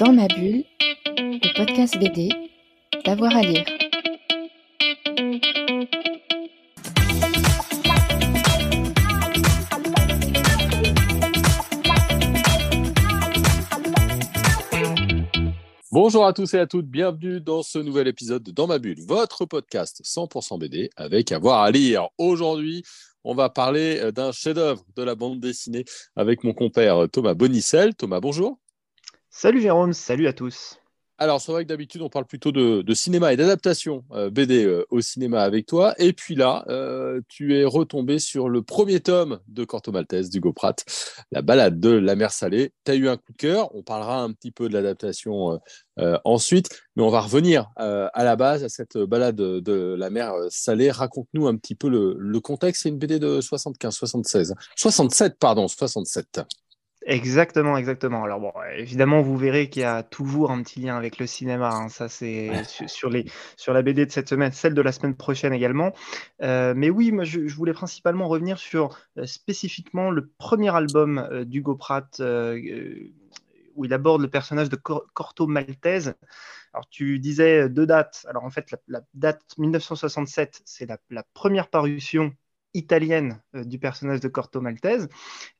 Dans ma bulle, le podcast BD, d'avoir à lire. Bonjour à tous et à toutes, bienvenue dans ce nouvel épisode de Dans ma bulle, votre podcast 100% BD avec avoir à lire. Aujourd'hui, on va parler euh, d'un chef-d'œuvre de la bande dessinée avec mon compère Thomas Bonicel. Thomas, bonjour. Salut Jérôme, salut à tous. Alors, c'est vrai que d'habitude, on parle plutôt de, cinéma et d'adaptation euh, BD euh, au cinéma avec toi. Et puis là, euh, tu es retombé sur le premier tome de Corto Maltese d'Hugo Pratt, La balade de la mer salée. Tu as eu un coup de cœur. On parlera un petit peu de l'adaptation ensuite, mais on va revenir à la base, à cette balade de la mer salée. Raconte-nous un petit peu le, le contexte. C'est une BD de 75, 76, 67, pardon, 67. Exactement, exactement. Alors bon, évidemment, vous verrez qu'il y a toujours un petit lien avec le cinéma. hein. Ça, c'est sur, les, sur la BD de cette semaine, celle de la semaine prochaine également. Euh, mais oui, moi, je, je voulais principalement revenir sur euh, spécifiquement le premier album euh, d'Hugo Pratt, euh, où il aborde le personnage de Cor- Corto Maltese. Alors, tu disais deux dates. Alors, en fait, la, la date 1967, c'est la, la première parution italienne euh, du personnage de Corto Maltese,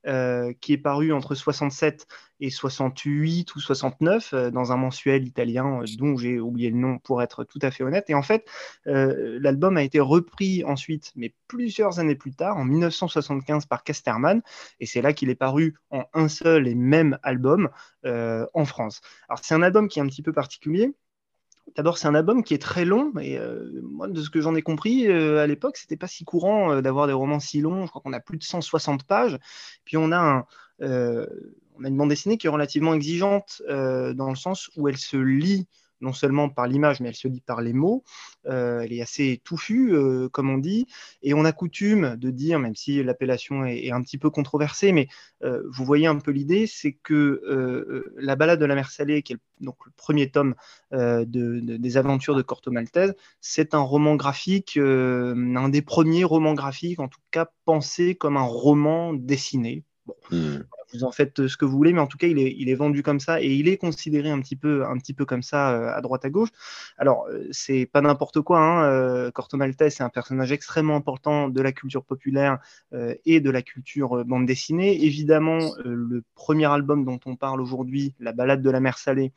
euh, qui est paru entre 67 et 68 ou 69 euh, dans un mensuel italien dont j'ai oublié le nom pour être tout à fait honnête. Et en fait, l'album a été repris ensuite, mais plusieurs années plus tard, en 1975 par Casterman, et c'est là qu'il est paru en un seul et même album en France. Alors c'est un album qui est un petit peu particulier. D'abord, c'est un album qui est très long, et euh, moi, de ce que j'en ai compris, euh, à l'époque, c'était pas si courant euh, d'avoir des romans si longs. Je crois qu'on a plus de 160 pages. Puis on a, un, on a une bande dessinée qui est relativement exigeante dans le sens où elle se lit non seulement par l'image, mais elle se lit par les mots. Euh, elle est assez touffue, euh, comme on dit. Et on a coutume de dire, même si l'appellation est, un petit peu controversée, mais euh, vous voyez un peu l'idée, c'est que la balade de la mer salée, qui est le, donc le premier tome de, de- des aventures de Corto Maltese, c'est un roman graphique, un des premiers romans graphiques, en tout cas pensé comme un roman dessiné. Hmm. Vous en faites ce que vous voulez, mais en tout cas, il est, est vendu comme ça et il est considéré un petit peu, un petit peu comme ça euh, à droite à gauche. Alors, euh, c'est pas n'importe quoi. Hein. euh, Corto Maltese, c'est un personnage extrêmement important de la culture populaire euh, et de la culture euh, bande dessinée. Évidemment, euh, le premier album dont on parle aujourd'hui, La balade de la mer salée,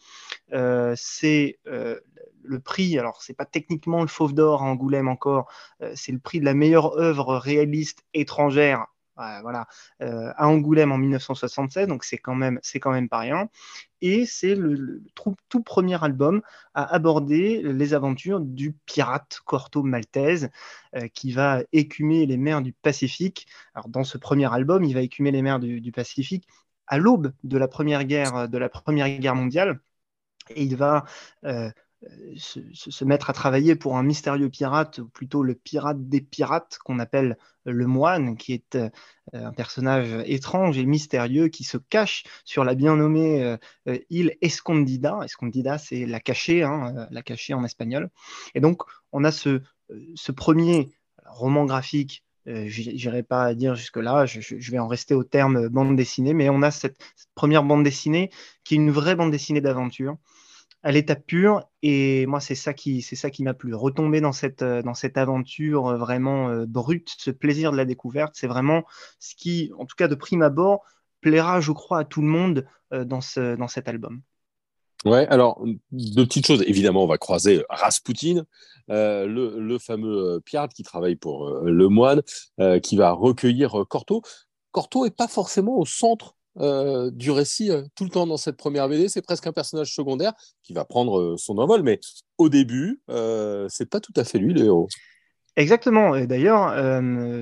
euh, c'est euh, le prix. Alors, c'est pas techniquement le Fauve d'or à Angoulême encore, euh, c'est le prix de la meilleure œuvre réaliste étrangère voilà, euh, à Angoulême en 1976, donc c'est quand même, c'est quand même pas rien. Et c'est le, tout, premier album à aborder les aventures du pirate Corto Maltese, euh, qui va écumer les mers du Pacifique. Alors dans ce premier album, il va écumer les mers du, du Pacifique à l'aube de la première guerre, de la première guerre mondiale, et il va euh, se, mettre à travailler pour un mystérieux pirate, ou plutôt le pirate des pirates, qu'on appelle le moine, qui est euh, un personnage étrange et mystérieux qui se cache sur la bien nommée euh, euh, île Escondida. Escondida, c'est la cachée, hein, la cachée en espagnol. Et donc, on a ce, premier roman graphique. Euh, J'irai pas dire jusque-là, je, vais en rester au terme bande dessinée, mais on a cette première bande dessinée qui est une vraie bande dessinée d'aventure à l'état pur. Et moi, c'est ça qui, c'est ça qui m'a plu. Retomber dans cette, euh, dans cette aventure euh, vraiment euh, brute, ce plaisir de la découverte, c'est vraiment ce qui, en tout cas de prime abord, plaira, je crois, à tout le monde dans, ce, dans cet album. Ouais, alors, deux petites choses. Évidemment, on va croiser Rasputin, le, le fameux pirate qui travaille pour le moine, qui va recueillir euh, Corto. Corto est pas forcément au centre euh, du récit euh, tout le temps dans cette première BD. C'est presque un personnage secondaire qui va prendre euh, son envol, mais au début, c'est pas tout à fait lui le héros. Exactement. Et d'ailleurs,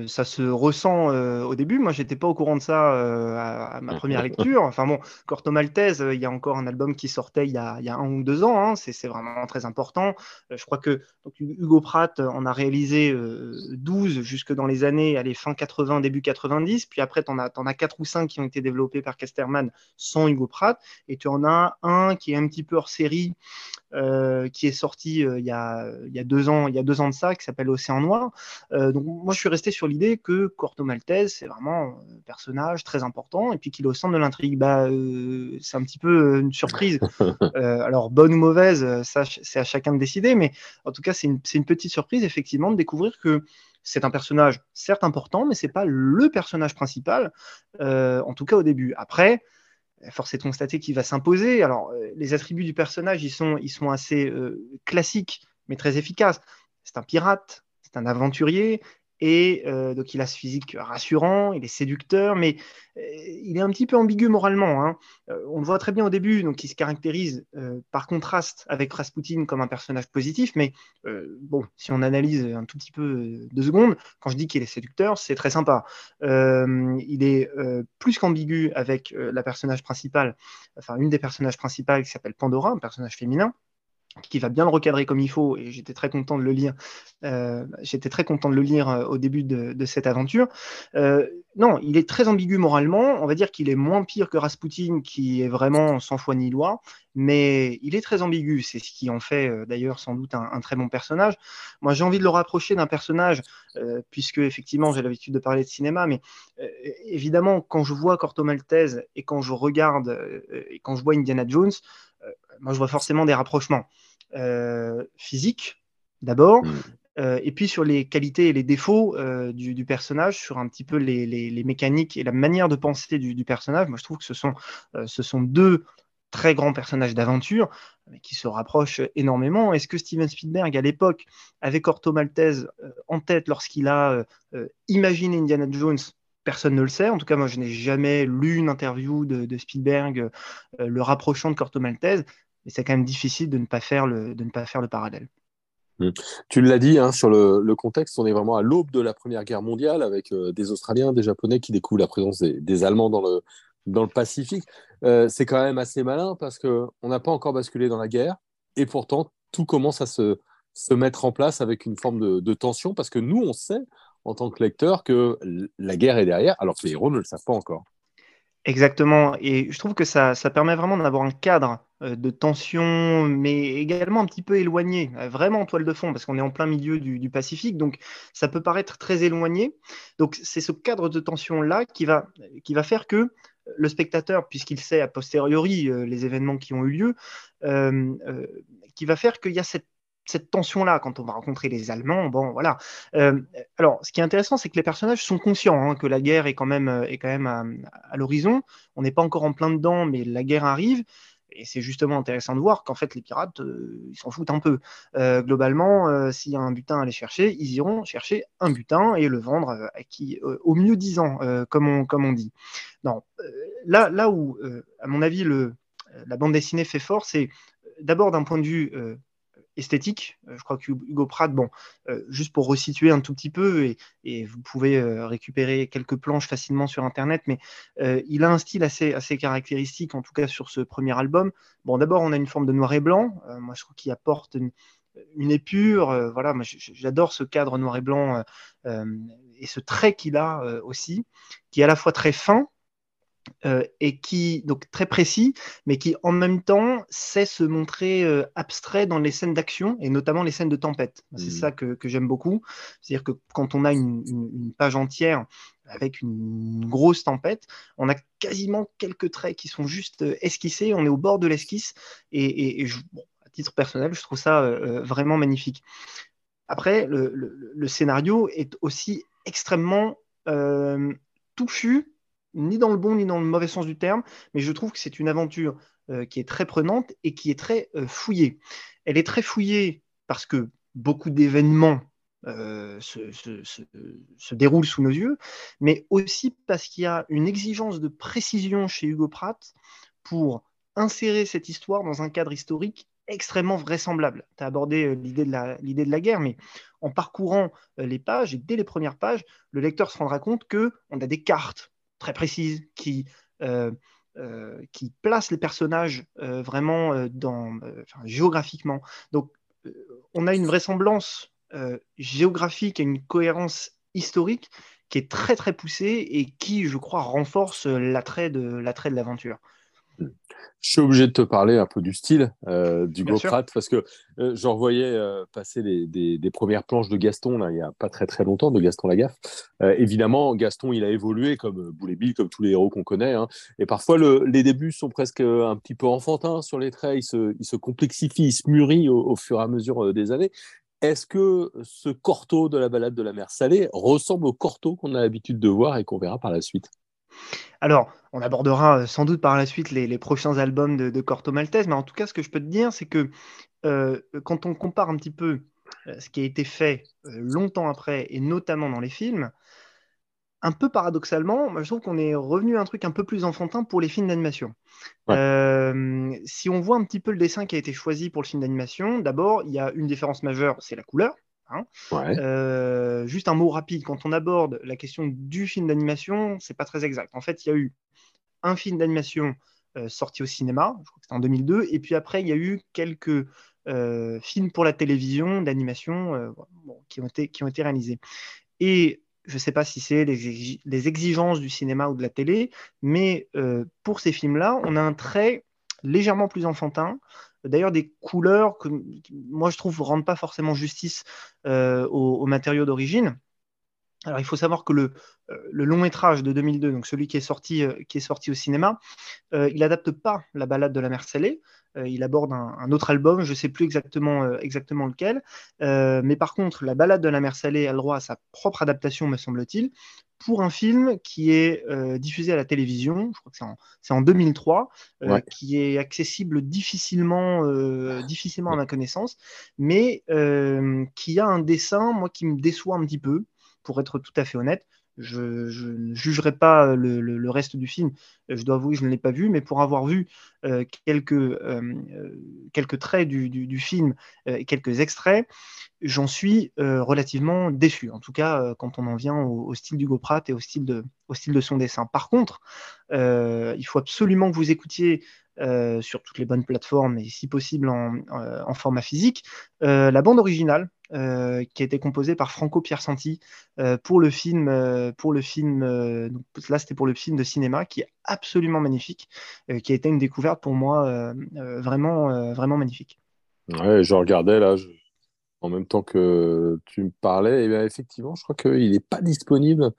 ça se ressent au début. Moi, j'étais pas au courant de ça à, ma première lecture. Enfin bon, Corto Maltese, il y a encore un album qui sortait il y a, un ou deux ans. Hein. C'est vraiment très important. Je crois que Hugo Pratt en a réalisé euh, 12 jusque dans les années, allez, fin 80, début 90. Puis après, tu en as, t'en as 4 ou 5 qui ont été développés par Casterman sans Hugo Pratt. Et tu en as un qui est un petit peu hors série, qui est sorti il, y a, y a deux ans, il y a deux ans de ça, qui s'appelle Océan Noir noir. donc moi, je suis resté sur l'idée que Corto Maltese, c'est vraiment un personnage très important et puis qu'il est au centre de l'intrigue. Bah, c'est un petit peu une surprise. alors, bonne ou mauvaise, ça, c'est à chacun de décider, mais en tout cas, c'est une, une petite surprise, effectivement, de découvrir que c'est un personnage certes important, mais c'est pas le personnage principal, euh, en tout cas au début. Après, force est de constater qu'il va s'imposer. Alors, euh, les attributs du personnage, ils sont, ils sont assez euh, classiques, mais très efficaces. C'est un pirate, c'est un aventurier, et euh, donc, il a ce physique rassurant, il est séducteur, mais euh, il est un petit peu ambigu moralement. Hein. Euh, on le voit très bien au début, donc il se caractérise par contraste avec Rasputin comme un personnage positif, mais bon, si on analyse un tout petit peu deux secondes, quand je dis qu'il est séducteur, c'est très sympa. il est plus qu'ambigu avec la personnage principale, enfin une des personnages principales qui s'appelle Pandora, un personnage féminin qui va bien le recadrer comme il faut, et j'étais très content de le lire. Euh, j'étais très content de le lire euh, au début de, cette aventure. Euh, non, il est très ambigu moralement. On va dire qu'il est moins pire que Rasputin, qui est vraiment sans foi ni loi, mais il est très ambigu. C'est ce qui en fait d'ailleurs sans doute un, très bon personnage. Moi, j'ai envie de le rapprocher d'un personnage, puisque effectivement j'ai l'habitude de parler de cinéma, mais évidemment quand je vois Corto Maltese et quand je regarde et quand je vois Indiana Jones, moi je vois forcément des rapprochements. Euh, physique d'abord, mm. euh, et puis sur les qualités et les défauts euh, du, personnage, sur un petit peu les, mécaniques et la manière de penser du, personnage. Moi, je trouve que ce sont, ce sont deux très grands personnages d'aventure qui se rapprochent énormément. Est-ce que Steven Spielberg, à l'époque, avait Corto Maltese en tête lorsqu'il a imaginé Indiana Jones? Personne ne le sait. En tout cas, moi, je n'ai jamais lu une interview de, de Spielberg le rapprochant de Corto Maltese et c'est quand même difficile de ne pas faire le, de ne pas faire le parallèle. Mmh. Tu l'as dit hein, sur le, contexte, on est vraiment à l'aube de la Première Guerre mondiale avec euh, des Australiens, des Japonais qui découvrent la présence des, Allemands dans le, dans le Pacifique. Euh, c'est quand même assez malin parce qu'on n'a pas encore basculé dans la guerre et pourtant tout commence à se, se mettre en place avec une forme de, de, tension parce que nous, on sait en tant que lecteur que la guerre est derrière alors que les héros ne le savent pas encore. Exactement. Et je trouve que ça, ça permet vraiment d'avoir un cadre de tension, mais également un petit peu éloigné, euh, vraiment en toile de fond, parce qu'on est en plein milieu du, Pacifique, donc ça peut paraître très éloigné. Donc c'est ce cadre de tension-là qui va, qui va faire que le spectateur, puisqu'il sait a posteriori euh, les événements qui ont eu lieu, qui va faire qu'il y a cette cette tension-là quand on va rencontrer les Allemands. Bon, voilà. Euh, alors, ce qui est intéressant, c'est que les personnages sont conscients hein, que la guerre est quand même, euh, est quand même à, l'horizon. On n'est pas encore en plein dedans, mais la guerre arrive. Et c'est justement intéressant de voir qu'en fait, les pirates, euh, ils s'en foutent un peu. globalement, s'il y a un butin à aller chercher, ils iront chercher un butin et le vendre au mieux 10 ans, comme, on, comme on dit. Non, là, là où, à mon avis, la bande dessinée fait fort, c'est d'abord d'un point de vue esthétique. Euh, je crois que Hugo Pratt, bon, euh, juste pour resituer un tout petit peu, et, vous pouvez euh, récupérer quelques planches facilement sur Internet, mais il a un style assez, assez caractéristique, en tout cas sur ce premier album. Bon, d'abord, on a une forme de noir et blanc. moi, je trouve qu'il apporte une, épure. voilà, j'adore ce cadre noir et blanc et ce trait qu'il a aussi, qui est à la fois très fin, euh, et qui donc très précis, mais qui en même temps sait se montrer euh, abstrait dans les scènes d'action et notamment les scènes de tempête. C'est mmh. ça que, j'aime beaucoup. C'est-à-dire que quand on a une, page entière avec une grosse tempête, on a quasiment quelques traits qui sont juste euh, esquissés. On est au bord de l'esquisse et, à titre personnel, je trouve ça vraiment magnifique. Après, le, scénario est aussi extrêmement touffu ni dans le bon ni dans le mauvais sens du terme, mais je trouve que c'est une aventure euh, qui est très prenante et qui est très euh, fouillée. Elle est très fouillée parce que beaucoup d'événements euh, se, déroulent sous nos yeux, mais aussi parce qu'il y a une exigence de précision chez Hugo Pratt pour insérer cette histoire dans un cadre historique extrêmement vraisemblable. Tu as abordé l'idée de, la, de la guerre, mais en parcourant les pages, et dès les premières pages, le lecteur se rendra compte qu'on a des cartes très précise qui, euh, euh, qui place les personnages euh, vraiment dans, géographiquement. Donc, on a une vraisemblance géographique et une cohérence historique qui est très très poussée et qui, je crois, renforce l'attrait de l'attrait de l'aventure. Je suis obligé de te parler un peu du style euh, du Goprat parce que euh, j'en revoyais euh, passer des, premières planches de Gaston là, il n'y a pas très très longtemps, de Gaston Lagaffe. évidemment, Gaston, il a évolué comme Boulet Bill, comme tous les héros qu'on connaît. Hein. et parfois, les débuts sont presque un petit peu enfantins sur les traits. Il se, complexifie, il se mûrit au, fur et à mesure des années. Est-ce que ce corto de la balade de la mer salée ressemble au corto qu'on a l'habitude de voir et qu'on verra par la suite? Alors, on abordera euh, sans doute par la suite les, prochains albums de, Corto Maltese, mais en tout cas, ce que je peux te dire, c'est que euh, quand on compare un petit peu euh, ce qui a été fait longtemps après, et notamment dans les films, un peu paradoxalement, je trouve qu'on est revenu à un truc un peu plus enfantin pour les films d'animation. si on voit un petit peu le dessin qui a été choisi pour le film d'animation, d'abord, il y a une différence majeure, c'est la couleur. Hein. Euh, juste un mot rapide, quand on aborde la question du film d'animation, c'est pas très exact. En fait, il y a eu un film d'animation euh, sorti au cinéma, je crois que c'était en 2002, et puis après, il y a eu quelques euh, films pour la télévision d'animation qui, ont été, qui ont été réalisés. Et je ne sais pas si c'est les, les, exigences du cinéma ou de la télé, mais pour ces films-là, on a un trait légèrement plus enfantin, D'ailleurs, des couleurs que moi je trouve ne rendent pas forcément justice euh, aux, matériaux d'origine. Alors, il faut savoir que le, euh, long métrage de 2002, donc celui qui est sorti, euh, au cinéma, il n'adapte pas la balade de la mer salée. il aborde un, autre album, je ne sais plus exactement, exactement lequel. mais par contre, la balade de la mer salée a le droit à sa propre adaptation, me semble-t-il pour un film qui est euh, diffusé à la télévision, je crois que c'est en, 2003, euh, qui est accessible difficilement, euh, difficilement à ma connaissance, mais qui a un dessin, moi, qui me déçoit un petit peu, pour être tout à fait honnête. Je, ne jugerai pas le, reste du film, je dois avouer que je ne l'ai pas vu, mais pour avoir vu quelques, quelques traits du, film et quelques extraits, j'en suis relativement déçu. En tout cas, quand on en vient au, style du Pratt et au style de son dessin. Par contre, il faut absolument que vous écoutiez sur toutes les bonnes plateformes et si possible en, format physique, la bande originale qui a été composée par Franco Piersanti pour le film, pour le film là c'était pour le film de cinéma qui est absolument magnifique, qui a été une découverte pour moi vraiment, vraiment magnifique. Ouais, je regardais là, en même temps que tu me parlais, et bien effectivement, je crois qu'il n'est pas disponible.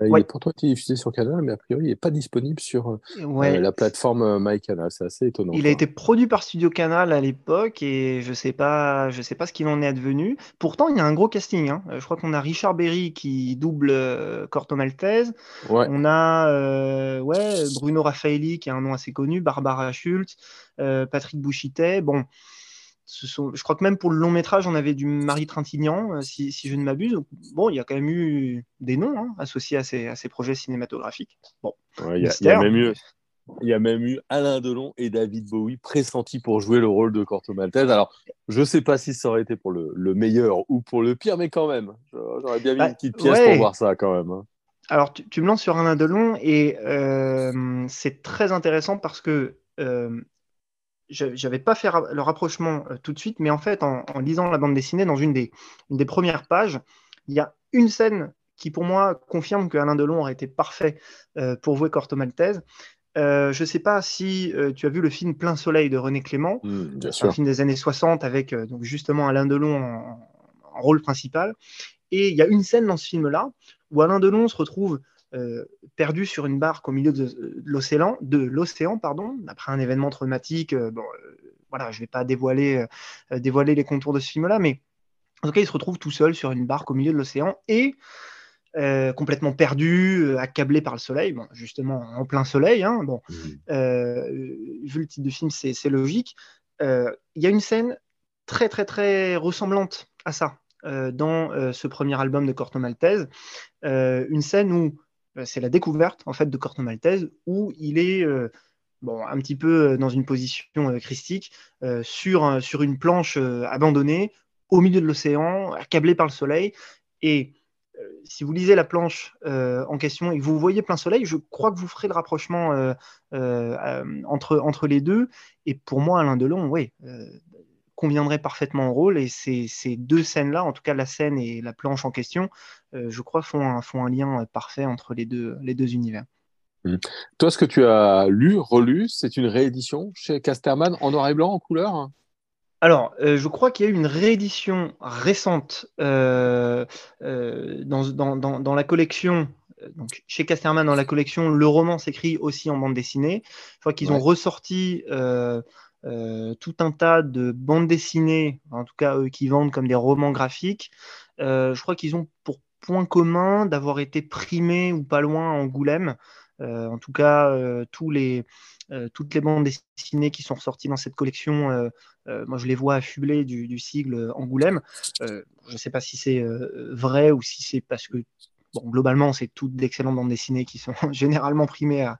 Euh, il est pourtant été diffusé sur Canal, mais a priori, il n'est pas disponible sur euh, euh, la plateforme MyCanal. C'est assez étonnant. Il a été produit par Studio Canal à l'époque et je ne sais, pas, je sais pas ce qu'il en est advenu. Pourtant, il y a un gros casting. Hein. Je crois qu'on a Richard Berry qui double Corto Maltese. On a ouais, Bruno Raffaelli qui a un nom assez connu, Barbara Schultz, Patrick Bouchitet. Bon je crois que même pour le long métrage, on avait du Marie Trintignant, euh, si, je ne m'abuse. Bon, il y a quand même eu des noms hein, associés à ces, projets cinématographiques. Bon, il, y a, même eu, il y a même eu Alain Delon et David Bowie pressentis pour jouer le rôle de Corto Maltese. Alors, je ne sais pas si ça aurait été pour le, meilleur ou pour le pire, mais quand même, j'aurais bien mis bah, une petite pièce pour voir ça quand même. Hein. Alors, tu, me lances sur Alain Delon et euh, c'est très intéressant parce que euh, j'avais pas fait le rapprochement euh, tout de suite, mais en fait, en, lisant la bande dessinée, dans une des, des, premières pages, il y a une scène qui, pour moi, confirme que Alain Delon aurait été parfait euh, pour jouer Corto Maltese. Euh, je ne sais pas si tu as vu le film Plein Soleil de René Clément, mmh, un film des années 60 avec donc justement Alain Delon en, en, rôle principal. Et il y a une scène dans ce film-là où Alain Delon se retrouve euh, perdu sur une barque au milieu de, l'océan, de l'océan, pardon, après un événement traumatique. Euh, bon, euh, voilà, je ne vais pas dévoiler, dévoiler les contours de ce film-là, mais en tout cas, il se retrouve tout seul sur une barque au milieu de l'océan et complètement perdu, accablé par le soleil, bon, justement en plein soleil. Hein, bon, mmh. vu le titre du film, c'est logique. Il y a une scène très très très ressemblante à ça dans ce premier album de Corto Maltese, une scène où c'est la découverte en fait de Corto Maltese où il est euh, bon, un petit peu euh, dans une position christique sur, sur une planche abandonnée au milieu de l'océan, accablé par le soleil. Et si vous lisez la planche en question et que vous voyez plein soleil, je crois que vous ferez le rapprochement entre, entre les deux. Et pour moi, Alain Delon, oui, conviendrait parfaitement au rôle. Et ces, ces deux scènes-là, en tout cas la scène et la planche en question, euh, je crois, font un, font un lien euh, parfait entre les deux, les deux univers. Mmh. Toi, ce que tu as lu, relu, c'est une réédition chez Casterman en noir et blanc, en couleur? Alors, euh, je crois qu'il y a eu une réédition récente euh, euh, dans, la collection, donc chez Casterman, dans la collection, le roman s'écrit aussi en bande dessinée. Je crois qu'ils ont ressorti tout un tas de bandes dessinées, en tout cas eux qui vendent comme des romans graphiques. je crois qu'ils ont pour point commun d'avoir été primés ou pas loin à Angoulême. en tout cas, euh, toutes les bandes dessinées qui sont ressorties dans cette collection, euh, euh, moi je les vois affublées du, sigle Angoulême. je ne sais pas si c'est vrai ou si c'est parce que Bon, globalement, c'est toutes d'excellentes bandes dessinées qui sont généralement primées à,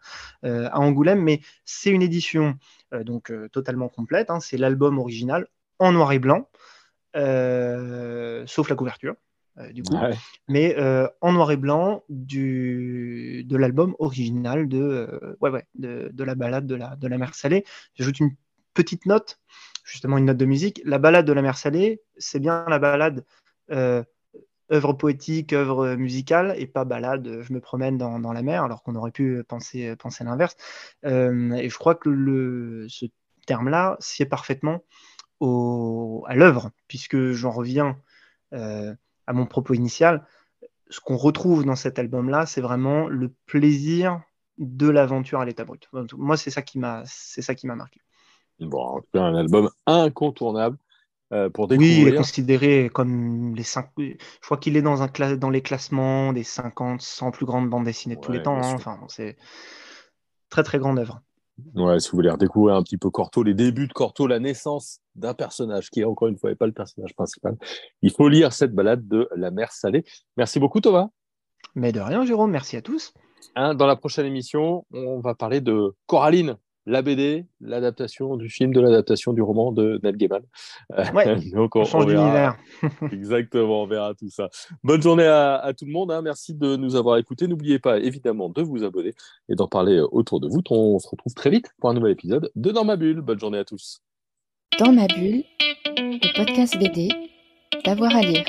Angoulême, mais c'est une édition donc totalement complète. Hein. c'est l'album original en noir et blanc, sauf la couverture. Euh, du coup, mais euh, en noir et blanc du, de l'album original de, euh, ouais, ouais, de, de, la balade de la, de la mer Salée. J'ajoute une petite note, justement une note de musique. La balade de la mer Salée, c'est bien la balade œuvre poétique, œuvre musicale, et pas balade, je me promène dans, dans la mer, alors qu'on aurait pu penser, penser l'inverse. et je crois que le, ce terme-là sied parfaitement au, à l'œuvre, puisque j'en reviens à mon propos initial, ce qu'on retrouve dans cet album-là, c'est vraiment le plaisir de l'aventure à l'état brut. Moi, c'est ça qui m'a, c'est ça qui m'a marqué. Bon, un album incontournable euh, pour découvrir. Oui, il est considéré comme les cinq. Je crois qu'il est dans un dans les classements des 50, 100 plus grandes bandes dessinées de tous les temps. Hein. Enfin, c'est très très grande œuvre. Ouais, si vous voulez redécouvrir un petit peu Corto, les débuts de Corto, la naissance d'un personnage qui, encore une fois, n'est pas le personnage principal, il faut lire cette balade de La mer salée. Merci beaucoup, Thomas. Mais de rien, Jérôme. Merci à tous. Hein, dans la prochaine émission, on va parler de Coraline, la BD, l'adaptation du film, de l'adaptation du roman de Neil Gaiman. Ouais, Donc on, change d'univers. Exactement, on verra tout ça. Bonne journée à, tout le monde. Hein. Merci de nous avoir écoutés. N'oubliez pas évidemment de vous abonner et d'en parler autour de vous. On se retrouve très vite pour un nouvel épisode de Dans ma bulle. Bonne journée à tous. Dans ma bulle, le podcast BD, d'avoir à lire.